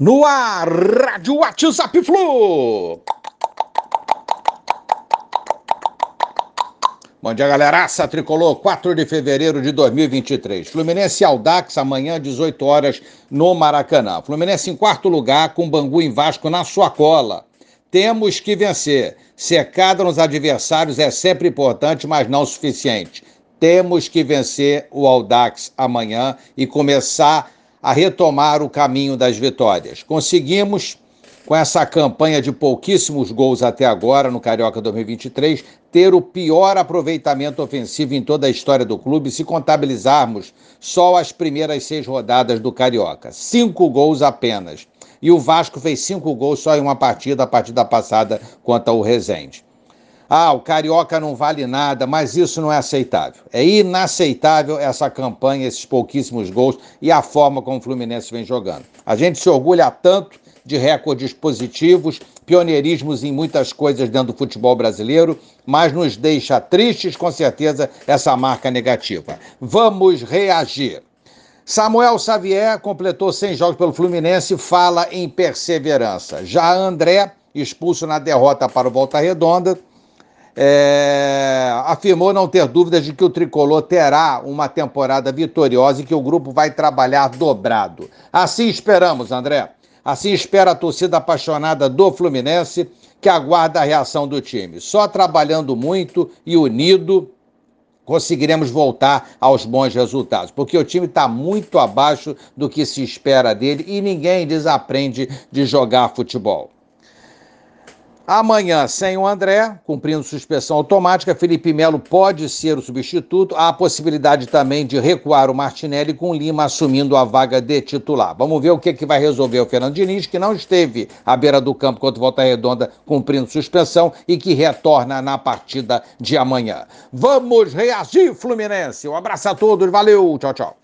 No ar, Rádio WhatsApp Flu. Bom dia, galeraça. Tricolor, 4 de fevereiro de 2023. Fluminense Aldax, amanhã, 18 horas, no Maracanã. Fluminense em quarto lugar, com Bangu em Vasco na sua cola. Temos que vencer. Secada nos adversários é sempre importante, mas não suficiente. Temos que vencer o Aldax amanhã e começar retomar o caminho das vitórias. Conseguimos, com essa campanha de pouquíssimos gols até agora no Carioca 2023, ter o pior aproveitamento ofensivo em toda a história do clube, se contabilizarmos só as primeiras seis rodadas do Carioca. Cinco gols apenas. E o Vasco fez cinco gols só em uma partida, a partida passada contra o Resende. Ah, o Carioca não vale nada, mas isso não é aceitável. É inaceitável essa campanha, esses pouquíssimos gols e a forma como o Fluminense vem jogando. A gente se orgulha tanto de recordes positivos, pioneirismos em muitas coisas dentro do futebol brasileiro, mas nos deixa tristes, com certeza, essa marca negativa. Vamos reagir. Samuel Xavier completou 100 jogos pelo Fluminense, fala em perseverança. Já André, expulso na derrota para o Volta Redonda, é, afirmou não ter dúvidas de que o tricolor terá uma temporada vitoriosa e que o grupo vai trabalhar dobrado. Assim esperamos, André. Assim espera a torcida apaixonada do Fluminense, que aguarda a reação do time. Só trabalhando muito e unido conseguiremos voltar aos bons resultados, porque o time está muito abaixo do que se espera dele e ninguém desaprende de jogar futebol. Amanhã, sem o André, cumprindo suspensão automática, Felipe Melo pode ser o substituto. Há a possibilidade também de recuar o Martinelli com Lima assumindo a vaga de titular. Vamos ver o que, que vai resolver o Fernando Diniz, que não esteve à beira do campo contra o Volta Redonda cumprindo suspensão e que retorna na partida de amanhã. Vamos reagir, Fluminense. Um abraço a todos, valeu, tchau, tchau.